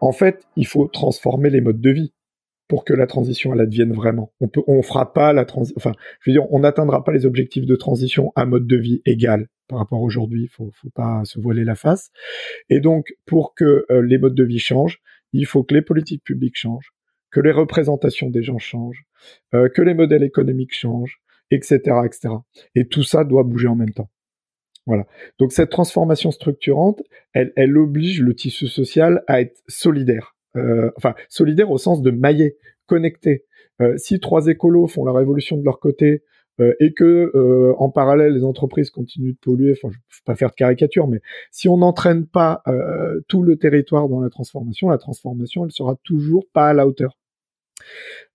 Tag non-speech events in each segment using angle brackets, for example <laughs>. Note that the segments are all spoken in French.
En fait, il faut transformer les modes de vie pour que la transition elle advienne vraiment. On peut, on fera pas la transition. Enfin, je veux dire, on n'atteindra pas les objectifs de transition à mode de vie égal par rapport à aujourd'hui. Il faut, faut pas se voiler la face. Et donc, pour que euh, les modes de vie changent, il faut que les politiques publiques changent, que les représentations des gens changent, euh, que les modèles économiques changent, etc., etc. Et tout ça doit bouger en même temps. Voilà. Donc cette transformation structurante, elle, oblige le tissu social à être solidaire. Euh, enfin, solidaire au sens de maillet, connecté. Euh, si trois écolos font la révolution de leur côté euh, et que en parallèle les entreprises continuent de polluer, enfin, je ne veux pas faire de caricature, mais si on n'entraîne pas tout le territoire dans la transformation, la transformation, elle sera toujours pas à la hauteur.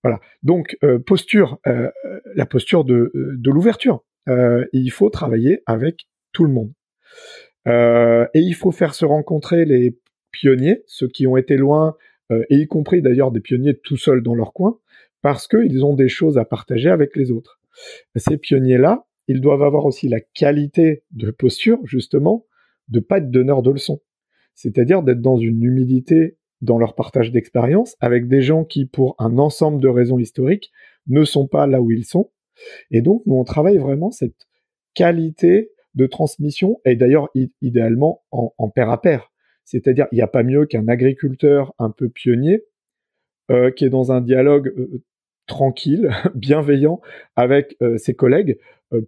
Voilà. Donc posture, la posture de, de l'ouverture. Il faut travailler avec tout le monde. Euh, et il faut faire se rencontrer les pionniers, ceux qui ont été loin, euh, et y compris d'ailleurs des pionniers tout seuls dans leur coin, parce qu'ils ont des choses à partager avec les autres. Ces pionniers-là, ils doivent avoir aussi la qualité de posture, justement, de pas être donneurs de leçons. C'est-à-dire d'être dans une humilité dans leur partage d'expérience avec des gens qui, pour un ensemble de raisons historiques, ne sont pas là où ils sont. Et donc, nous, on travaille vraiment cette qualité de transmission, et d'ailleurs, idéalement, en, en pair à pair. C'est-à-dire, il n'y a pas mieux qu'un agriculteur un peu pionnier euh, qui est dans un dialogue euh, tranquille, <laughs> bienveillant avec euh, ses collègues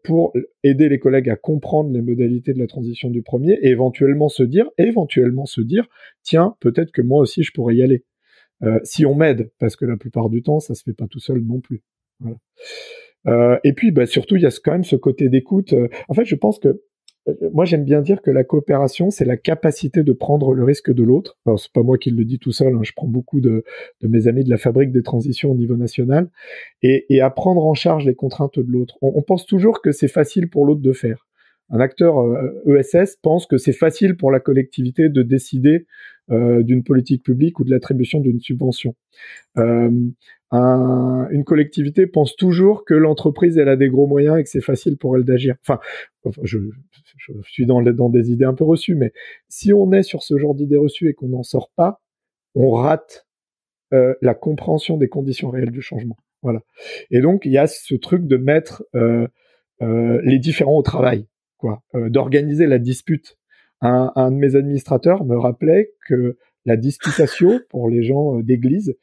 pour aider les collègues à comprendre les modalités de la transition du premier et éventuellement se dire, éventuellement se dire, tiens, peut-être que moi aussi je pourrais y aller. Si on m'aide, parce que la plupart du temps, ça se fait pas tout seul non plus. Voilà. Euh, et puis, bah, surtout, il y a quand même ce côté d'écoute. Euh, En fait, je pense que euh, moi, j'aime bien dire que la coopération, c'est la capacité de prendre le risque de l'autre. Alors, c'est pas moi qui le dis tout seul. hein, je prends beaucoup de, de mes amis de la fabrique des transitions au niveau national et, et à prendre en charge les contraintes de l'autre. On, pense toujours que c'est facile pour l'autre de faire. Un acteur ESS pense que c'est facile pour la collectivité de décider euh, d'une politique publique ou de l'attribution d'une subvention. Euh, un- une collectivité pense toujours que l'entreprise elle a des gros moyens et que c'est facile pour elle d'agir. Enfin, je, suis dans, des idées un peu reçues, mais si on est sur ce genre d'idées reçues et qu'on n'en sort pas, on rate euh, la compréhension des conditions réelles du changement. Voilà. Et donc il y a ce truc de mettre les différents au travail, quoi, d'organiser la dispute. Un, un de mes administrateurs me rappelait que la disputatio <laughs> pour les gens euh, d'église,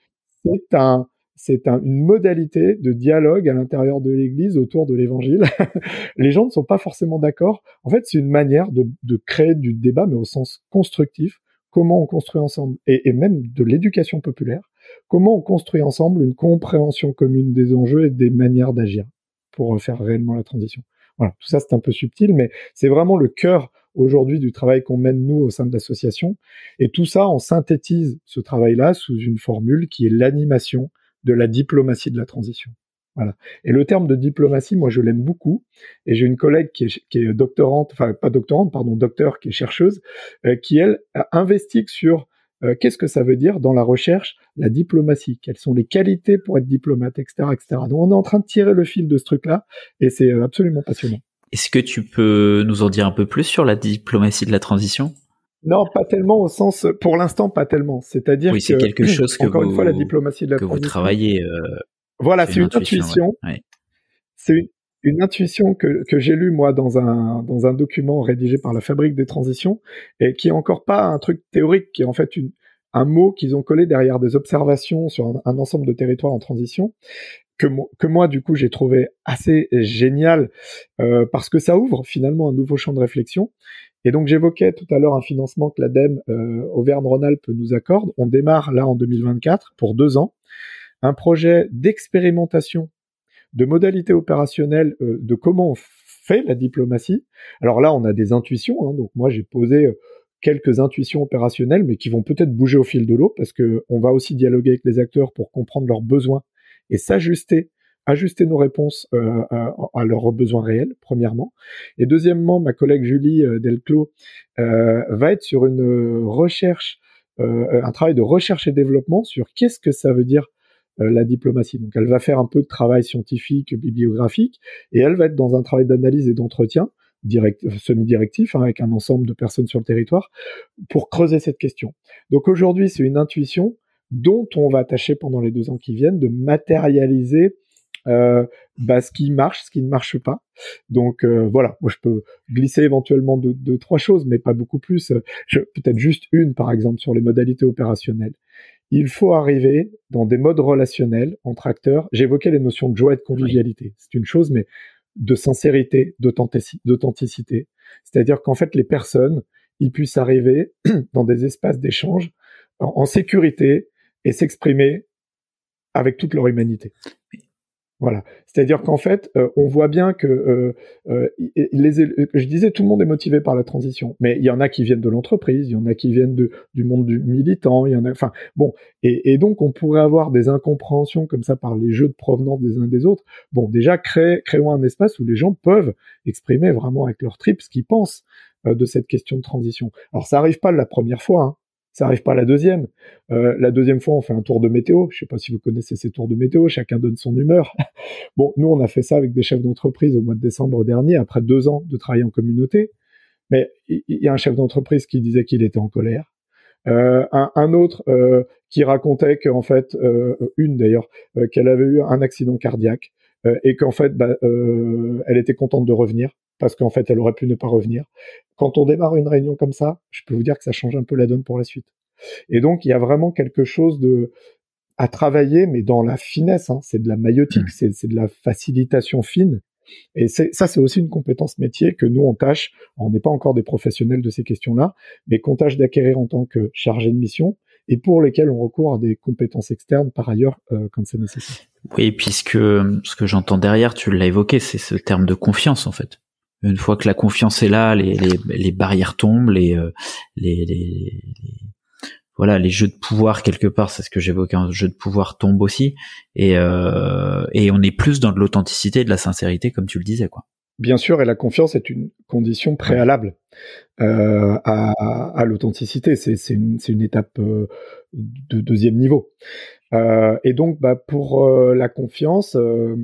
c'est un c'est un- une modalité de dialogue à l'intérieur de l'Église autour de l'Évangile. <laughs> les gens ne sont pas forcément d'accord. En fait, c'est une manière de, de créer du débat, mais au sens constructif. Comment on construit ensemble, et, et même de l'éducation populaire, comment on construit ensemble une compréhension commune des enjeux et des manières d'agir pour faire réellement la transition. Voilà, tout ça c'est un peu subtil, mais c'est vraiment le cœur aujourd'hui du travail qu'on mène nous au sein de l'association. Et tout ça, on synthétise ce travail-là sous une formule qui est l'animation de la diplomatie de la transition. Voilà. Et le terme de diplomatie, moi, je l'aime beaucoup. Et j'ai une collègue qui est, doctorante, enfin pas doctorante, pardon, docteur, qui est chercheuse, euh, qui elle investigue sur euh, qu'est-ce que ça veut dire dans la recherche la diplomatie, quelles sont les qualités pour être diplomate, etc., etc. Donc on est en train de tirer le fil de ce truc-là, et c'est euh, absolument passionnant. Est-ce que tu peux nous en dire un peu plus sur la diplomatie de la transition? Non, pas tellement au sens, pour l'instant, pas tellement. C'est-à-dire Oui, que c'est quelque <clears throat> chose que encore une vous- fois, la diplomatie de la que vous transition. travaillez. euh, Voilà, c'est une intuition. ouais. Ouais. C'est une, une intuition que, que j'ai lue moi dans un dans un document rédigé par la Fabrique des transitions et qui est encore pas un truc théorique, qui est en fait une un mot qu'ils ont collé derrière des observations sur un, ensemble de territoires en transition que, moi du coup j'ai trouvé assez génial euh, parce que ça ouvre finalement un nouveau champ de réflexion. Et donc j'évoquais tout à l'heure un financement que l'ADEME euh, Auvergne-Rhône-Alpes nous accorde. On démarre là en 2024 pour deux ans un projet d'expérimentation de modalités opérationnelles euh, de comment on fait la diplomatie. Alors là, on a des intuitions. Hein, donc moi, j'ai posé euh, quelques intuitions opérationnelles, mais qui vont peut-être bouger au fil de l'eau, parce que on va aussi dialoguer avec les acteurs pour comprendre leurs besoins et s'ajuster, ajuster nos réponses euh, à, leurs besoins réels, premièrement. Et deuxièmement, ma collègue Julie Delclos va être sur une recherche, un travail de recherche et développement sur qu'est-ce que ça veut dire euh, la diplomatie. Donc elle va faire un peu de travail scientifique, bibliographique, et elle va être dans un travail d'analyse et d'entretien direct, semi-directif, hein, avec un ensemble de personnes sur le territoire, pour creuser cette question. Donc aujourd'hui, c'est une intuition dont on va tâcher pendant les deux ans qui viennent de matérialiser euh, bah, ce qui marche, ce qui ne marche pas. Donc euh, voilà, moi je peux glisser éventuellement de, de trois choses, mais pas beaucoup plus. Peut-être juste une, par exemple, sur les modalités opérationnelles il faut arriver dans des modes relationnels entre acteurs. J'évoquais les notions de joie et de convivialité. C'est une chose, mais de sincérité, d'authenticité. C'est-à-dire qu'en fait, les personnes, ils puissent arriver <clears throat> dans des espaces d'échange en sécurité et s'exprimer avec toute leur humanité. Voilà. C'est-à-dire qu'en fait, euh, on voit bien que euh, euh, les, je disais, tout le monde est motivé par la transition, mais il y en a qui viennent de l'entreprise, il y en a qui viennent de, du monde du militant, il y en a, enfin, bon, et, et, donc on pourrait avoir des incompréhensions comme ça par les jeux de provenance des uns des autres. Bon, déjà, créer, créons un espace où les gens peuvent exprimer vraiment avec leur trip ce qu'ils pensent de cette question de transition. Alors ça arrive pas la première fois, hein. Ça arrive pas la deuxième. Euh, la deuxième fois, on fait un tour de météo. Je sais pas si vous connaissez ces tours de météo. Chacun donne son humeur. <laughs> bon, nous, on a fait ça avec des chefs d'entreprise au mois de décembre dernier, après deux ans de travail en communauté. Mais il y, a un chef d'entreprise qui disait qu'il était en colère. Euh, un, autre euh, qui racontait qu'en fait, une d'ailleurs, qu'elle avait eu un accident cardiaque et qu'en fait, bah, elle était contente de revenir parce qu'en fait, elle aurait pu ne pas revenir. Quand on démarre une réunion comme ça, je peux vous dire que ça change un peu la donne pour la suite. Et donc, il y a vraiment quelque chose de à travailler, mais dans la finesse. Hein. C'est de la maïotique, mmh. c'est de la facilitation fine. Et ça, c'est aussi une compétence métier que nous, on tâche, on n'est pas encore des professionnels de ces questions-là, mais qu'on tâche d'acquérir en tant que chargé de mission et pour lesquels on recourt à des compétences externes par ailleurs euh, quand c'est nécessaire. Oui, puisque ce que j'entends derrière, tu l'as évoqué, c'est ce terme de confiance en fait une fois que la confiance est là, les, les, les barrières tombent, les, euh, les, les, voilà, les jeux de pouvoir quelque part, c'est ce que j'évoquais, un jeu de pouvoir tombe aussi, et, euh, et on est plus dans de l'authenticité et de la sincérité, comme tu le disais, quoi. Bien sûr, et la confiance est une condition préalable euh, à, à l'authenticité. C'est une, une, étape euh, de deuxième niveau. Euh, et donc, bah, pour euh, la confiance, euh,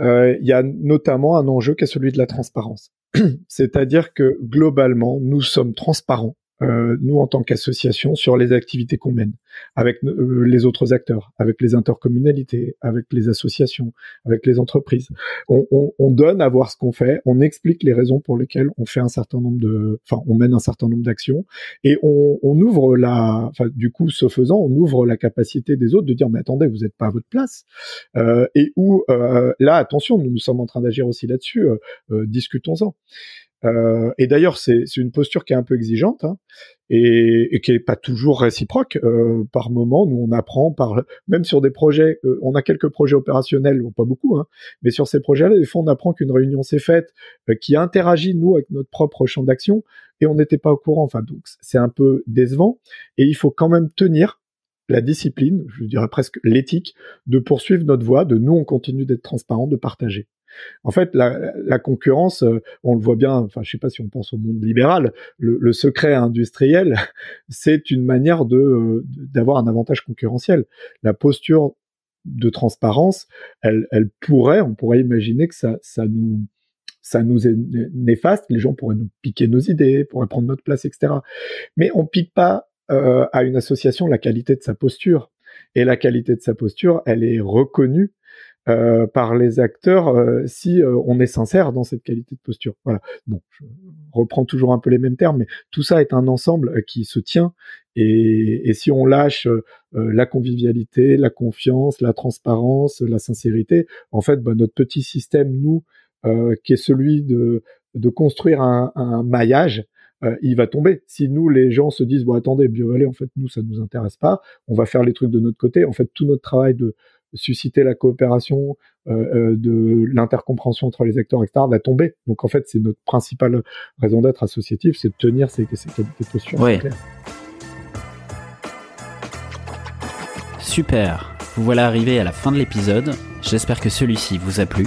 il y a notamment un enjeu qui est celui de la transparence. <clears throat> C'est-à-dire que globalement, nous sommes transparents euh, nous en tant qu'association sur les activités qu'on mène avec euh, les autres acteurs, avec les intercommunalités, avec les associations, avec les entreprises. On, on, on donne à voir ce qu'on fait, on explique les raisons pour lesquelles on fait un certain nombre de, enfin, on mène un certain nombre d'actions et on, on ouvre la, enfin, du coup, ce faisant, on ouvre la capacité des autres de dire mais attendez, vous n'êtes pas à votre place euh, et où euh, là, attention, nous nous sommes en train d'agir aussi là-dessus, euh, discutons-en. Euh, et d'ailleurs, c'est une posture qui est un peu exigeante hein, et, et, qui est pas toujours réciproque. Euh, par moment, nous on apprend par même sur des projets, euh, on a quelques projets opérationnels, pas beaucoup, hein, mais sur ces projets-là, des fois on apprend qu'une réunion s'est faite, euh, qui interagit nous avec notre propre champ d'action et on n'était pas au courant. Enfin, donc c'est un peu décevant et il faut quand même tenir la discipline, je dirais presque l'éthique, de poursuivre notre voie, de nous on continue d'être transparent, de partager. En fait, la, concurrence, euh, on le voit bien, enfin, je sais pas si on pense au monde libéral, le, secret industriel, <laughs> c'est une manière de euh, d'avoir un avantage concurrentiel. La posture de transparence, elle, elle pourrait, on pourrait imaginer que ça, ça nous ça nous est néfaste, les gens pourraient nous piquer nos idées, pourraient prendre notre place, etc. Mais on pique pas euh, à une association la qualité de sa posture. Et la qualité de sa posture, elle est reconnue euh, par les acteurs euh, si euh, on est sincère dans cette qualité de posture. Voilà. Bon, je reprends toujours un peu les mêmes termes, mais tout ça est un ensemble qui se tient. Et, et si on lâche la convivialité, la confiance, la transparence, la sincérité, en fait, bah, notre petit système, nous, qui est celui de, de construire un, un maillage, il va tomber. Si nous, les gens se disent, bon, attendez, BioValley, en fait, nous, ça nous intéresse pas, on va faire les trucs de notre côté. En fait, tout notre travail de, susciter la coopération, euh, euh, de l'intercompréhension entre les acteurs, etc., va tomber. Donc en fait, c'est notre principale raison d'être associatif, c'est de tenir ces, ces qualités. Super. Vous voilà arrivé à la fin de l'épisode. J'espère que celui-ci vous a plu.